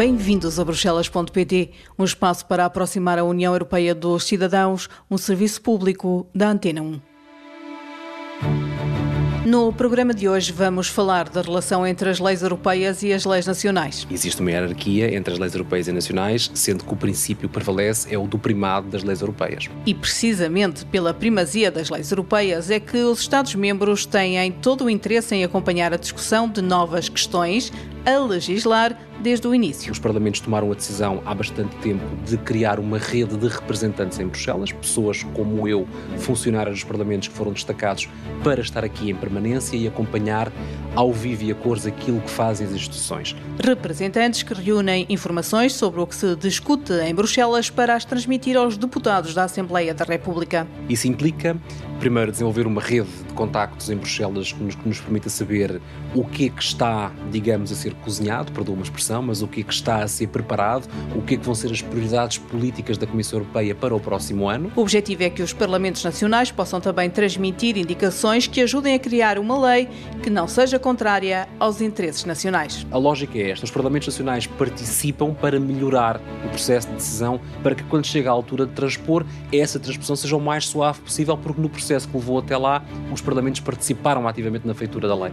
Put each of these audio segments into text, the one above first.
Bem-vindos a Bruxelas.pt, um espaço para aproximar a União Europeia dos cidadãos, um serviço público da Antena 1. No programa de hoje vamos falar da relação entre as leis europeias e as leis nacionais. Existe uma hierarquia entre as leis europeias e nacionais, sendo que o princípio que prevalece é o do primado das leis europeias. E precisamente pela primazia das leis europeias é que os Estados-membros têm todo o interesse em acompanhar a discussão de novas questões a legislar desde o início. Os parlamentos tomaram a decisão há bastante tempo de criar uma rede de representantes em Bruxelas, pessoas como eu, funcionários dos parlamentos que foram destacados para estar aqui em permanência e acompanhar ao vivo e a cores aquilo que fazem as instituições. Representantes que reúnem informações sobre o que se discute em Bruxelas para as transmitir aos deputados da Assembleia da República. Isso implica primeiro, desenvolver uma rede de contactos em Bruxelas que nos, que nos permita saber o que é que está, digamos, a ser cozinhado, perdoa uma expressão, mas o que é que está a ser preparado, o que é que vão ser as prioridades políticas da Comissão Europeia para o próximo ano. O objetivo é que os Parlamentos Nacionais possam também transmitir indicações que ajudem a criar uma lei que não seja contrária aos interesses nacionais. A lógica é esta: os Parlamentos Nacionais participam para melhorar o processo de decisão, para que quando chega a altura de transpor, essa transposição seja o mais suave possível, porque no processo processo que levou até lá, os parlamentos participaram ativamente na feitura da lei.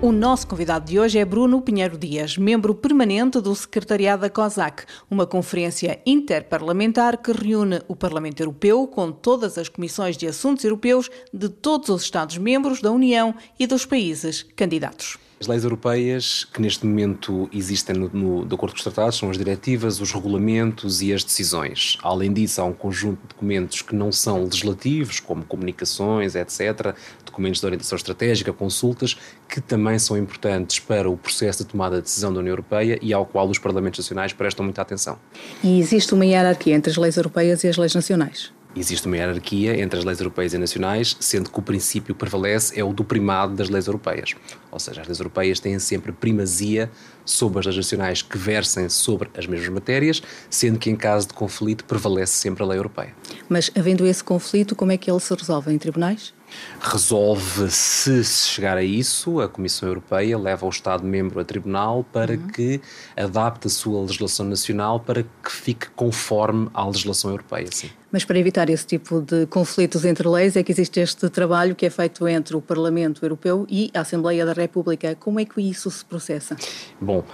O nosso convidado de hoje é Bruno Pinheiro Dias, membro permanente do Secretariado da COSAC, uma conferência interparlamentar que reúne o Parlamento Europeu com todas as comissões de assuntos europeus de todos os Estados-membros da União e dos países candidatos. As leis europeias que neste momento existem no, no, de acordo com os tratados são as diretivas, os regulamentos e as decisões. Além disso, há um conjunto de documentos que não são legislativos, como comunicações, etc., documentos de orientação estratégica, consultas, que também são importantes para o processo de tomada de decisão da União Europeia e ao qual os Parlamentos Nacionais prestam muita atenção. E existe uma hierarquia entre as leis europeias e as leis nacionais? Existe uma hierarquia entre as leis europeias e nacionais, sendo que o princípio que prevalece é o do primado das leis europeias. Ou seja, as leis europeias têm sempre primazia sobre as leis nacionais que versem sobre as mesmas matérias, sendo que em caso de conflito prevalece sempre a lei europeia. Mas, havendo esse conflito, como é que ele se resolve? Em tribunais? Resolve, se chegar a isso, a Comissão Europeia leva o Estado-membro a tribunal para uhum. que adapte a sua legislação nacional para que fique conforme à legislação europeia. Sim. Mas para evitar esse tipo de conflitos entre leis é que existe este trabalho que é feito entre o Parlamento Europeu e a Assembleia da República. Como é que isso se processa? Bom,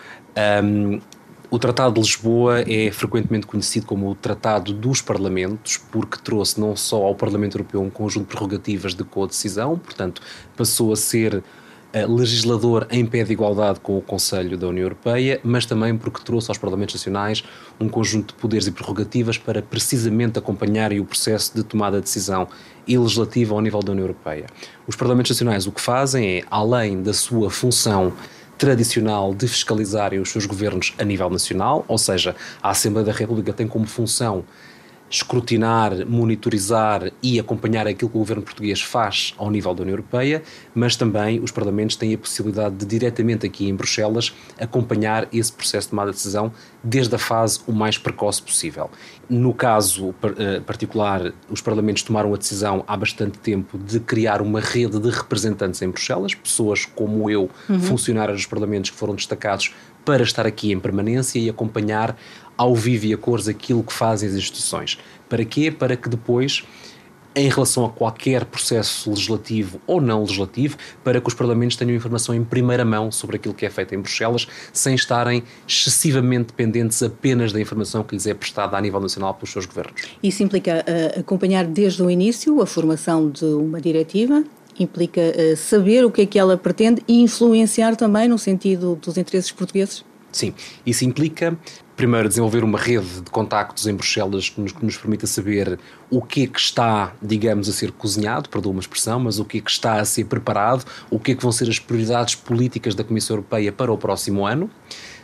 um, o Tratado de Lisboa é frequentemente conhecido como o Tratado dos Parlamentos, porque trouxe não só ao Parlamento Europeu um conjunto de prerrogativas de co-decisão, portanto, passou a ser eh, legislador em pé de igualdade com o Conselho da União Europeia, mas também porque trouxe aos Parlamentos Nacionais um conjunto de poderes e prerrogativas para precisamente acompanharem o processo de tomada de decisão e legislativa ao nível da União Europeia. Os Parlamentos Nacionais o que fazem é, além da sua função tradicional de fiscalizarem os seus governos a nível nacional, ou seja, a Assembleia da República tem como função escrutinar, monitorizar e acompanhar aquilo que o governo português faz ao nível da União Europeia, mas também os parlamentos têm a possibilidade de diretamente aqui em Bruxelas acompanhar esse processo de tomada de decisão desde a fase o mais precoce possível. No caso eh, particular, os parlamentos tomaram a decisão há bastante tempo de criar uma rede de representantes em Bruxelas, pessoas como eu, uhum. funcionários dos parlamentos que foram destacados para estar aqui em permanência e acompanhar ao vivo e a cores aquilo que fazem as instituições. Para quê? Para que depois em relação a qualquer processo legislativo ou não legislativo, para que os parlamentos tenham informação em primeira mão sobre aquilo que é feito em Bruxelas, sem estarem excessivamente dependentes apenas da informação que lhes é prestada a nível nacional pelos seus governos. Isso implica uh, acompanhar desde o início a formação de uma diretiva, implica uh, saber o que é que ela pretende e influenciar também no sentido dos interesses portugueses? Sim, isso implica primeiro desenvolver uma rede de contactos em Bruxelas que nos, que nos, permita saber o que é que está, digamos, a ser cozinhado, perdoa uma expressão, mas o que é que está a ser preparado, o que é que vão ser as prioridades políticas da Comissão Europeia para o próximo ano.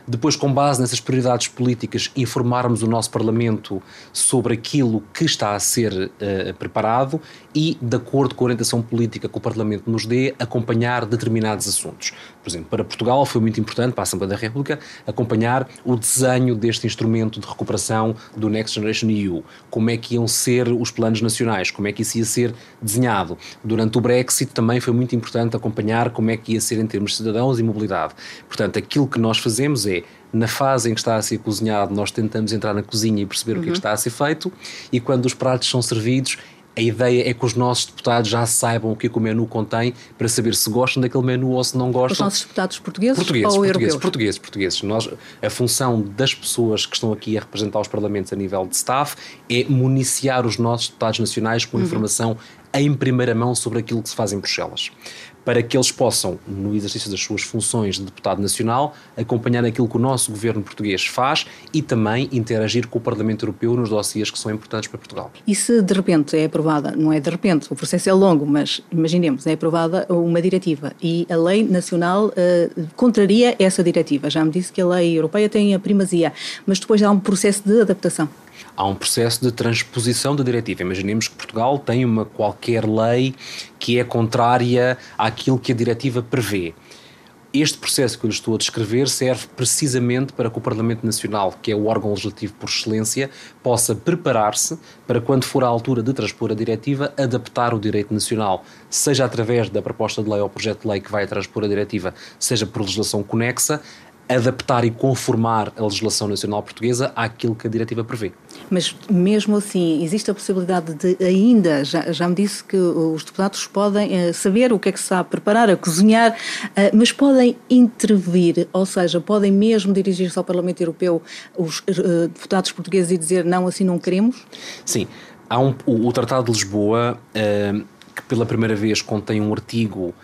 Depois, com base nessas prioridades políticas, informarmos o nosso Parlamento sobre aquilo que está a ser uh, preparado e, de acordo com a orientação política que o Parlamento nos dê, acompanhar determinados assuntos. Por exemplo, para Portugal foi muito importante, para a Assembleia da República, acompanhar o desenho deste instrumento de recuperação do Next Generation EU. Como é que iam ser os planos nacionais, como é que isso ia ser desenhado. Durante o Brexit também foi muito importante acompanhar como é que ia ser em termos de cidadãos e mobilidade. Portanto, aquilo que nós fazemos é na fase em que está a ser cozinhado, nós tentamos entrar na cozinha e perceber uhum. o que, é que uhum. está a ser feito, e quando os pratos são servidos, a ideia é que os nossos deputados já saibam o que, é que o menu contém para saber se gostam daquele menu ou se não gostam. Os nossos deputados portugueses, portugueses ou portugueses, europeus? Portugueses, portugueses. Nós, a função das pessoas que estão aqui a representar os parlamentos a nível de staff é municiar os nossos deputados nacionais com uhum. informação em primeira mão sobre aquilo que se faz em Bruxelas para que eles possam, no exercício das suas funções de deputado nacional, acompanhar aquilo que o nosso governo português faz e também interagir com o Parlamento Europeu nos dossiês que são importantes para Portugal. E se de repente é aprovada, não é de repente, o processo é longo, mas imaginemos, é aprovada uma diretiva e a lei nacional uh, contraria essa diretiva. Já me disse que a lei europeia tem a primazia, mas depois há um processo de adaptação há um processo de transposição da diretiva. Imaginemos que Portugal tem uma qualquer lei que é contrária àquilo que a diretiva prevê. Este processo que eu lhe estou a descrever serve precisamente para que o Parlamento Nacional, que é o órgão legislativo por excelência, possa preparar-se para, quando for a altura de transpor a diretiva, adaptar o direito nacional, seja através da proposta de lei ou projeto de lei que vai transpor a diretiva, seja por legislação conexa, adaptar e conformar a legislação nacional portuguesa àquilo que a diretiva prevê. Mas mesmo assim, existe a possibilidade de ainda, já, já me disse que os deputados podem uh, saber o que é que se a preparar, a cozinhar, uh, mas podem intervir, ou seja, podem mesmo dirigir-se ao Parlamento Europeu os uh, deputados portugueses e dizer não, assim não queremos? Sim. Há um, o, o Tratado de Lisboa, que pela primeira vez contém um artigo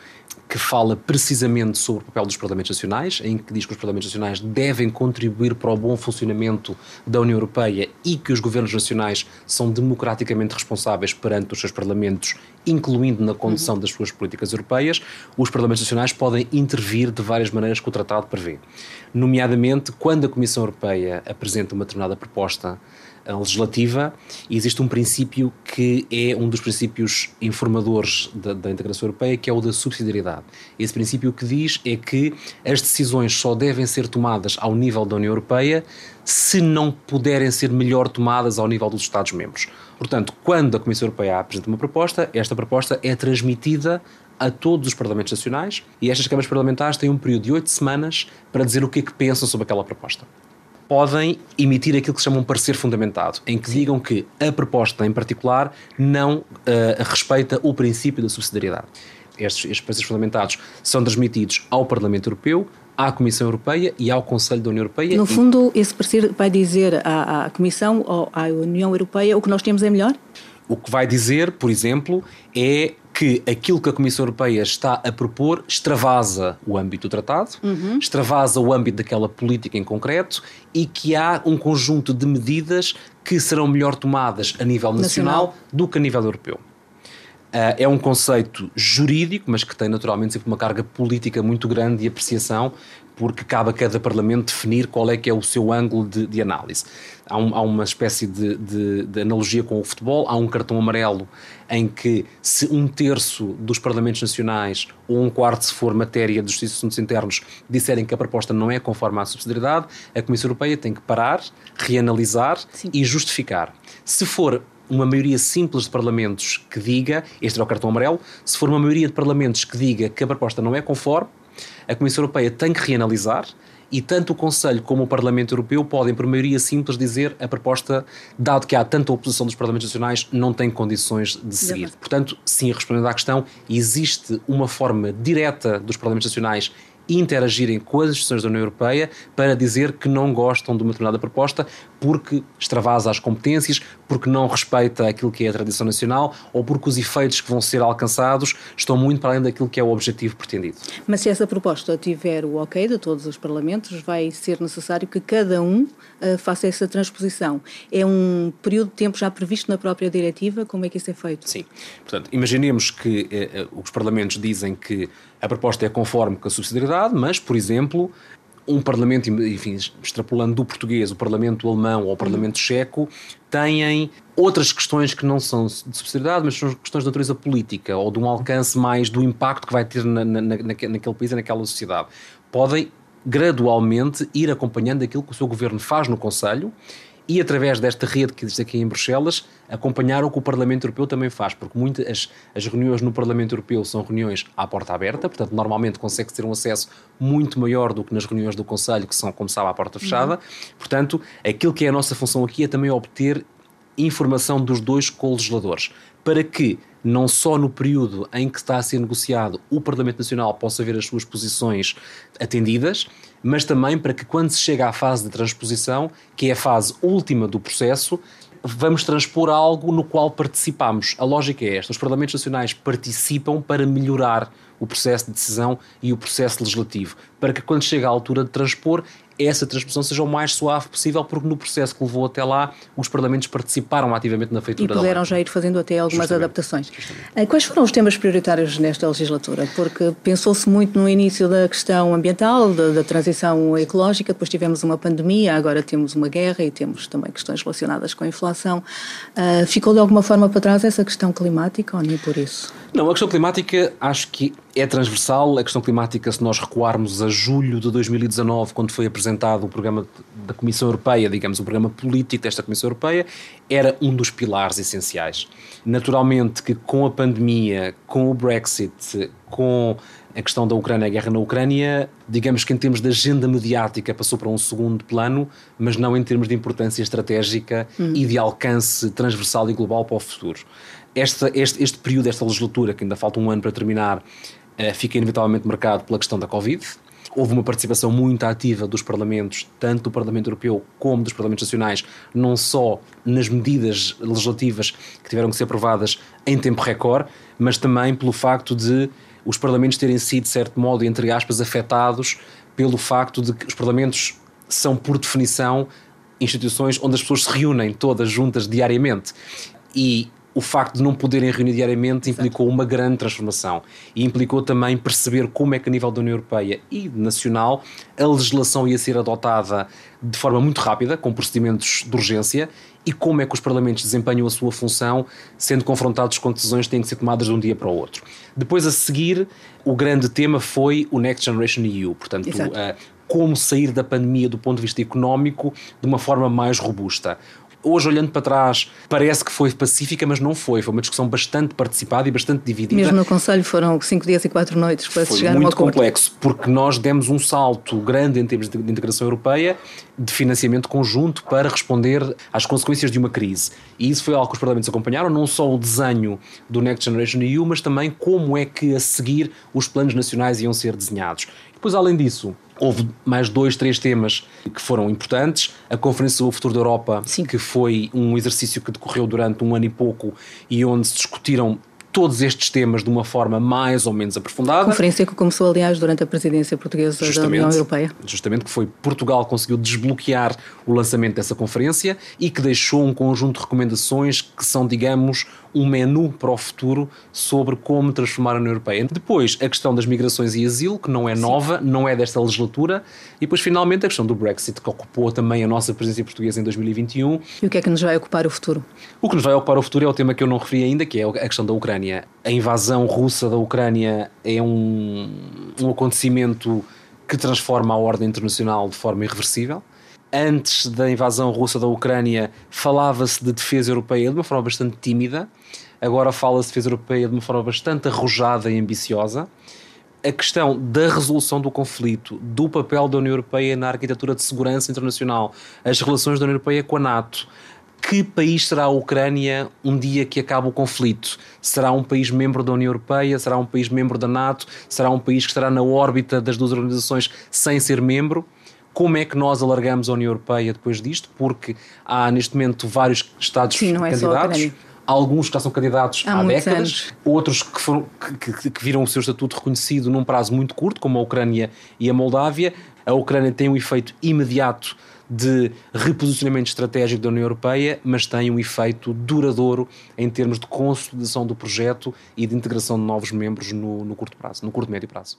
que fala precisamente sobre o papel dos Parlamentos Nacionais, em que diz que os Parlamentos Nacionais devem contribuir para o bom funcionamento da União Europeia e que os governos nacionais são democraticamente responsáveis perante os seus Parlamentos, incluindo na condução das suas políticas europeias. Os Parlamentos Nacionais podem intervir de várias maneiras que o Tratado prevê. Nomeadamente, quando a Comissão Europeia apresenta uma determinada proposta legislativa, existe um princípio que é um dos princípios informadores da, da, integração europeia, que é o da subsidiariedade. Esse princípio que diz é que as decisões só devem ser tomadas ao nível da União Europeia se não puderem ser melhor tomadas ao nível dos Estados-membros. Portanto, quando a Comissão Europeia apresenta uma proposta, esta proposta é transmitida a todos os Parlamentos Nacionais e estas câmaras parlamentares têm um período de oito semanas para dizer o que é que pensam sobre aquela proposta podem emitir aquilo que se chama um parecer fundamentado, em que digam que a proposta em particular não uh, respeita o princípio da subsidiariedade. Estes, estes pareceres fundamentados são transmitidos ao Parlamento Europeu, à Comissão Europeia e ao Conselho da União Europeia. No fundo, esse parecer vai dizer à, à Comissão ou à União Europeia o que nós temos é melhor? O que vai dizer, por exemplo, é que aquilo que a Comissão Europeia está a propor extravasa o âmbito do tratado, uhum. extravasa o âmbito daquela política em concreto e que há um conjunto de medidas que serão melhor tomadas a nível nacional, nacional. do que a nível europeu. Uh, é um conceito jurídico, mas que tem naturalmente sempre uma carga política muito grande de apreciação, porque cabe a cada Parlamento definir qual é que é o seu ângulo de, de análise. Há, um, há, uma espécie de, de, de, analogia com o futebol, há um cartão amarelo em que se um terço dos Parlamentos Nacionais ou um quarto se for matéria de Justiça e Assuntos Internos disserem que a proposta não é conforme à subsidiariedade, a Comissão Europeia tem que parar, reanalisar Sim. e justificar. Se for uma maioria simples de parlamentos que diga, este é o cartão amarelo, se for uma maioria de parlamentos que diga que a proposta não é conforme, a Comissão Europeia tem que reanalisar e tanto o Conselho como o Parlamento Europeu podem, por maioria simples, dizer a proposta, dado que há tanta oposição dos Parlamentos Nacionais, não tem condições de seguir. Portanto, sim, respondendo à questão, existe uma forma direta dos Parlamentos Nacionais interagirem com as instituições da União Europeia para dizer que não gostam de uma determinada proposta porque extravasa as competências, porque não respeita aquilo que é a tradição nacional ou porque os efeitos que vão ser alcançados estão muito para além daquilo que é o objetivo pretendido. Mas se essa proposta tiver o ok de todos os parlamentos, vai ser necessário que cada um uh, faça essa transposição. É um período de tempo já previsto na própria diretiva? Como é que isso é feito? Sim. Portanto, imaginemos que uh, os parlamentos dizem que a proposta é conforme com a subsidiariedade, mas, por exemplo, um parlamento, enfim, extrapolando do português, o parlamento alemão ou o parlamento checo, têm outras questões que não são de subsidiariedade, mas são questões de natureza política ou de um alcance mais do impacto que vai ter na, na, na, naquele país e naquela sociedade. Podem gradualmente ir acompanhando aquilo que o seu governo faz no Conselho e através desta rede que existe aqui em Bruxelas, acompanhar o que o Parlamento Europeu também faz, porque muitas as, reuniões no Parlamento Europeu são reuniões à porta aberta, portanto, normalmente consegue-se ter um acesso muito maior do que nas reuniões do Conselho, que são, como sabe, à porta fechada. Uhum. Portanto, aquilo que é a nossa função aqui é também obter informação dos dois co-legisladores, para que não só no período em que está a ser negociado o Parlamento Nacional possa ver as suas posições atendidas, mas também para que quando se chega à fase de transposição, que é a fase última do processo, vamos transpor algo no qual participamos. A lógica é esta: os Parlamentos Nacionais participam para melhorar o processo de decisão e o processo legislativo, para que quando chega à altura de transpor, essa transposição seja o mais suave possível, porque no processo que levou até lá, os Parlamentos participaram ativamente na feitura E puderam já ir fazendo até algumas justamente, adaptações. Justamente. Eh, quais foram os temas prioritários nesta legislatura? Porque pensou-se muito no início da questão ambiental, da, da, transição ecológica, depois tivemos uma pandemia, agora temos uma guerra e temos também questões relacionadas com a inflação. Uh, ficou de alguma forma para trás essa questão climática ou nem por isso? Não, a questão climática acho que é transversal. A questão climática, se nós recuarmos a julho de 2019, quando foi apresentado o programa da Comissão Europeia, digamos, o programa político desta Comissão Europeia, era um dos pilares essenciais. Naturalmente que com a pandemia, com o Brexit, com a questão da Ucrânia, a guerra na Ucrânia, digamos que em termos de agenda mediática passou para um segundo plano, mas não em termos de importância estratégica hum. e de alcance transversal e global para o futuro esta, este, este período, esta legislatura, que ainda falta um ano para terminar, fica inevitavelmente marcado pela questão da Covid. Houve uma participação muito ativa dos parlamentos, tanto do Parlamento Europeu como dos Parlamentos Nacionais, não só nas medidas legislativas que tiveram que ser aprovadas em tempo recorde, mas também pelo facto de os parlamentos terem sido, de certo modo, entre aspas, afetados pelo facto de que os parlamentos são, por definição, instituições onde as pessoas se reúnem todas juntas diariamente. E o facto de não poderem reunir diariamente implicou uma grande transformação. E implicou também perceber como é que a nível da União Europeia e nacional a legislação ia ser adotada de forma muito rápida, com procedimentos de urgência, e como é que os parlamentos desempenham a sua função, sendo confrontados com decisões que têm que ser tomadas de um dia para o outro. Depois, a seguir, o grande tema foi o Next Generation EU, portanto, uh, como sair da pandemia do ponto de vista económico de uma forma mais robusta hoje olhando para trás parece que foi pacífica, mas não foi. Foi uma discussão bastante participada e bastante dividida. Mesmo no Conselho foram cinco dias e quatro noites para foi chegar a muito complexo, porque nós demos um salto grande em termos de integração europeia, de financiamento conjunto para responder às consequências de uma crise. E isso foi algo que os parlamentos acompanharam, não só o desenho do Next Generation EU, mas também como é que a seguir os planos nacionais iam ser desenhados. Depois, além disso, houve mais dois, três temas que foram importantes. A Conferência sobre o Futuro da Europa, Sim. que foi um exercício que decorreu durante um ano e pouco e onde se discutiram todos estes temas de uma forma mais ou menos aprofundada. Conferência que começou, aliás, durante a presidência portuguesa da União Europeia. Justamente que foi Portugal conseguiu desbloquear o lançamento dessa conferência e que deixou um conjunto de recomendações que são, digamos, um menu para o futuro sobre como transformar a União Europeia. Depois, a questão das migrações e asilo, que não é nova, Sim. não é desta legislatura, e depois, finalmente, a questão do Brexit, que ocupou também a nossa presidência portuguesa em 2021. E o que é que nos vai ocupar o futuro? O que nos vai ocupar o futuro é o tema que eu não referi ainda, que é a questão da Ucrânia. A invasão russa da Ucrânia é um, um acontecimento que transforma a ordem internacional de forma irreversível antes da invasão russa da Ucrânia, falava-se de defesa europeia de uma forma bastante tímida, agora fala-se de defesa europeia de uma forma bastante arrojada e ambiciosa. A questão da resolução do conflito, do papel da União Europeia na arquitetura de segurança internacional, as relações da União Europeia com a NATO. Que país será a Ucrânia um dia que acabe o conflito? Será um país membro da União Europeia? Será um país membro da NATO? Será um país que estará na órbita das duas organizações sem ser membro? Como é que nós alargamos a União Europeia depois disto? Porque há neste momento vários Estados Sim, é candidatos. Alguns que já são candidatos há, há décadas, anos. outros que, foram, que, que viram o seu estatuto reconhecido num prazo muito curto, como a Ucrânia e a Moldávia. A Ucrânia tem um efeito imediato de reposicionamento estratégico da União Europeia, mas tem um efeito duradouro em termos de consolidação do projeto e de integração de novos membros no, no curto prazo, no curto médio prazo.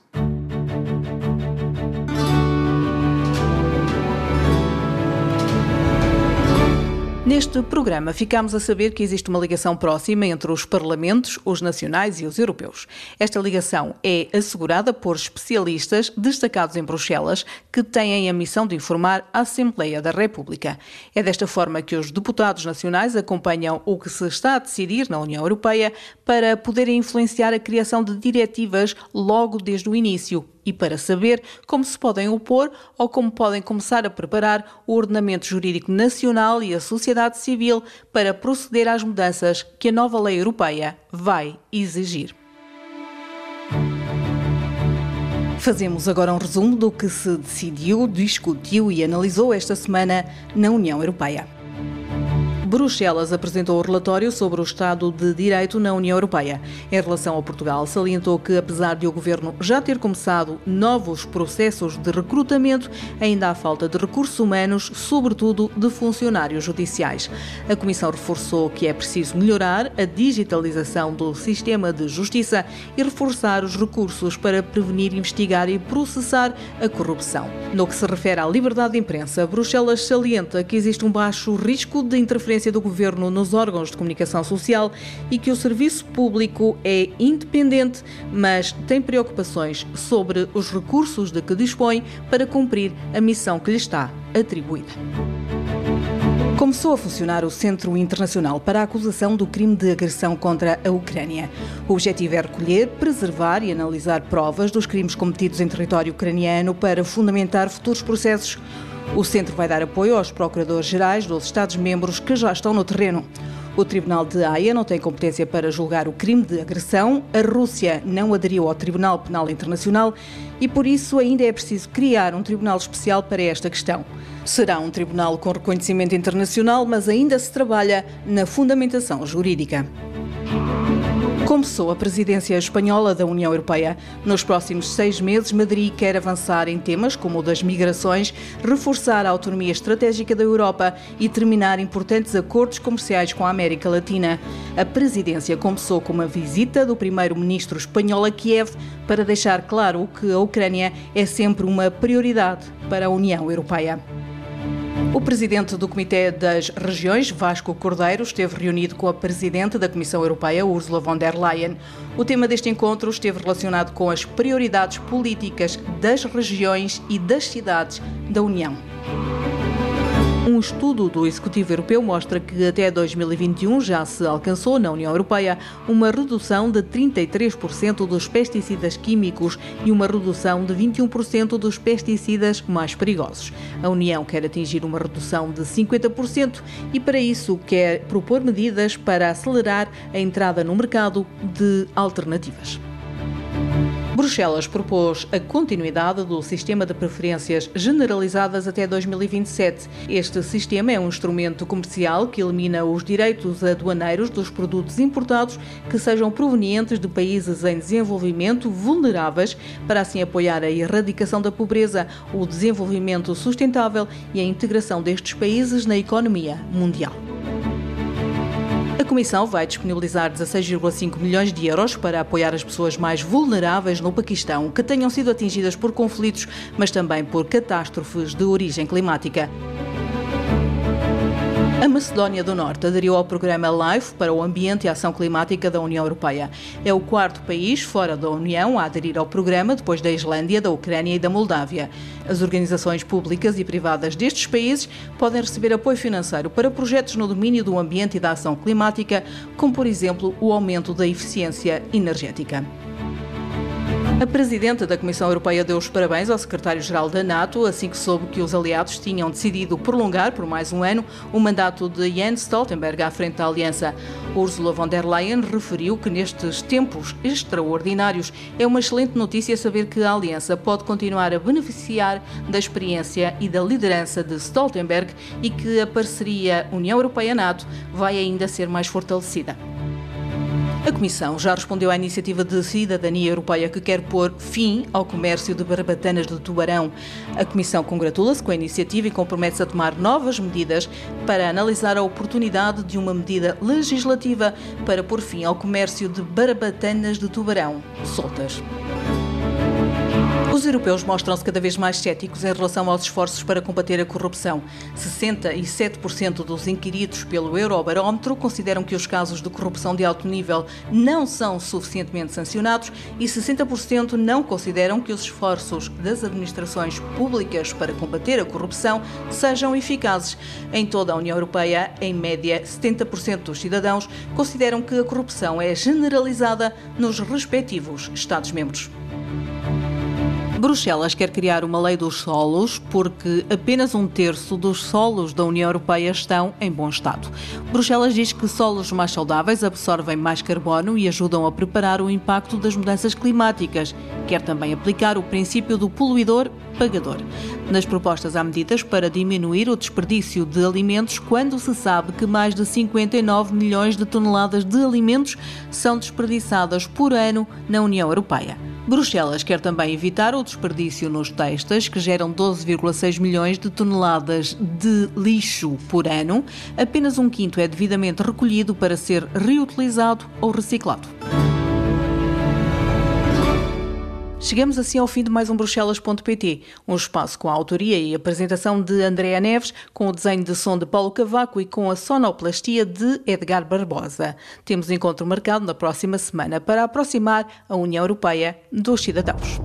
Neste programa ficamos a saber que existe uma ligação próxima entre os parlamentos, os nacionais e os europeus. Esta ligação é assegurada por especialistas destacados em Bruxelas que têm a missão de informar a Assembleia da República. É desta forma que os deputados nacionais acompanham o que se está a decidir na União Europeia para poderem influenciar a criação de diretivas logo desde o início e para saber como se podem opor ou como podem começar a preparar o ordenamento jurídico nacional e a sociedade civil para proceder às mudanças que a nova lei europeia vai exigir. Fazemos agora um resumo do que se decidiu, discutiu e analisou esta semana na União Europeia. Bruxelas apresentou o relatório sobre o Estado de Direito na União Europeia. Em relação a Portugal, salientou que, apesar de o governo já ter começado novos processos de recrutamento, ainda há falta de recursos humanos, sobretudo de funcionários judiciais. A Comissão reforçou que é preciso melhorar a digitalização do sistema de justiça e reforçar os recursos para prevenir, investigar e processar a corrupção. No que se refere à liberdade de imprensa, Bruxelas salienta que existe um baixo risco de interferência interferência do governo nos órgãos de comunicação social e que o serviço público é independente, mas tem preocupações sobre os recursos de que dispõe para cumprir a missão que lhe está atribuída. Começou a funcionar o Centro Internacional para a Acusação do Crime de Agressão contra a Ucrânia. O objetivo é recolher, preservar e analisar provas dos crimes cometidos em território ucraniano para fundamentar futuros processos. O centro vai dar apoio aos procuradores-gerais dos Estados-membros que já estão no terreno. O Tribunal de Haia não tem competência para julgar o crime de agressão. A Rússia não aderiu ao Tribunal Penal Internacional e, por isso, ainda é preciso criar um tribunal especial para esta questão. Será um tribunal com reconhecimento internacional, mas ainda se trabalha na fundamentação jurídica. Começou a presidência espanhola da União Europeia. Nos próximos seis meses, Madrid quer avançar em temas como o das migrações, reforçar a autonomia estratégica da Europa e terminar importantes acordos comerciais com a América Latina. A presidência começou com uma visita do primeiro-ministro espanhol a Kiev para deixar claro que a Ucrânia é sempre uma prioridade para a União Europeia. O presidente do Comitê das Regiões, Vasco Cordeiro, esteve reunido com a presidente da Comissão Europeia, Ursula von der Leyen. O tema deste encontro esteve relacionado com as prioridades políticas das regiões e das cidades da União. Um estudo do Executivo Europeu mostra que até 2021 já se alcançou na União Europeia uma redução de 33% dos pesticidas químicos e uma redução de 21% dos pesticidas mais perigosos. A União quer atingir uma redução de 50% e, para isso, quer propor medidas para acelerar a entrada no mercado de alternativas. Bruxelas propôs a continuidade do sistema de preferências generalizadas até 2027. Este sistema é um instrumento comercial que elimina os direitos aduaneiros dos produtos importados que sejam provenientes de países em desenvolvimento vulneráveis, para assim apoiar a erradicação da pobreza, o desenvolvimento sustentável e a integração destes países na economia mundial. Comissão vai disponibilizar 16,5 milhões de euros para apoiar as pessoas mais vulneráveis no Paquistão que tenham sido atingidas por conflitos, mas também por catástrofes de origem climática. A Macedónia do Norte aderiu ao programa LIFE para o Ambiente e Ação Climática da União Europeia. É o quarto país fora da União a aderir ao programa, depois da Islândia, da Ucrânia e da Moldávia. As organizações públicas e privadas destes países podem receber apoio financeiro para projetos no domínio do ambiente e da ação climática, como, por exemplo, o aumento da eficiência energética. A presidenta da Comissão Europeia deu os parabéns ao secretário-geral da NATO assim que soube que os aliados tinham decidido prolongar por mais um ano o mandato de Jens Stoltenberg à frente da aliança. Ursula von der Leyen referiu que nestes tempos extraordinários é uma excelente notícia saber que a aliança pode continuar a beneficiar da experiência e da liderança de Stoltenberg e que a parceria União Europeia-NATO vai ainda ser mais fortalecida. A Comissão já respondeu à iniciativa de cidadania europeia que quer pôr fim ao comércio de barbatanas de tubarão. A Comissão congratula-se com a iniciativa e compromete-se a tomar novas medidas para analisar a oportunidade de uma medida legislativa para pôr fim ao comércio de barbatanas de tubarão soltas. Os europeus mostram-se cada vez mais céticos em relação aos esforços para combater a corrupção. 67% dos inquiridos pelo Eurobarómetro consideram que os casos de corrupção de alto nível não são suficientemente sancionados e 60% não consideram que os esforços das administrações públicas para combater a corrupção sejam eficazes. Em toda a União Europeia, em média, 70% dos cidadãos consideram que a corrupção é generalizada nos respectivos Estados-membros. Bruxelas quer criar uma lei dos solos porque apenas um terço dos solos da União Europeia estão em bom estado. Bruxelas diz que solos mais saudáveis absorvem mais carbono e ajudam a preparar o impacto das mudanças climáticas. Quer também aplicar o princípio do poluidor pagador. Nas propostas há medidas para diminuir o desperdício de alimentos quando se sabe que mais de 59 milhões de toneladas de alimentos são desperdiçadas por ano na União Europeia. Bruxelas quer também evitar o desperdício nos textos, que geram 12,6 milhões de toneladas de lixo por ano. Apenas um quinto é devidamente recolhido para ser reutilizado ou reciclado. Chegamos assim ao fim de mais um Bruxelas.pt, um espaço com a autoria e apresentação de Andréa Neves, com o desenho de som de Paulo Cavaco e com a sonoplastia de Edgar Barbosa. Temos encontro marcado na próxima semana para aproximar a União Europeia dos cidadãos.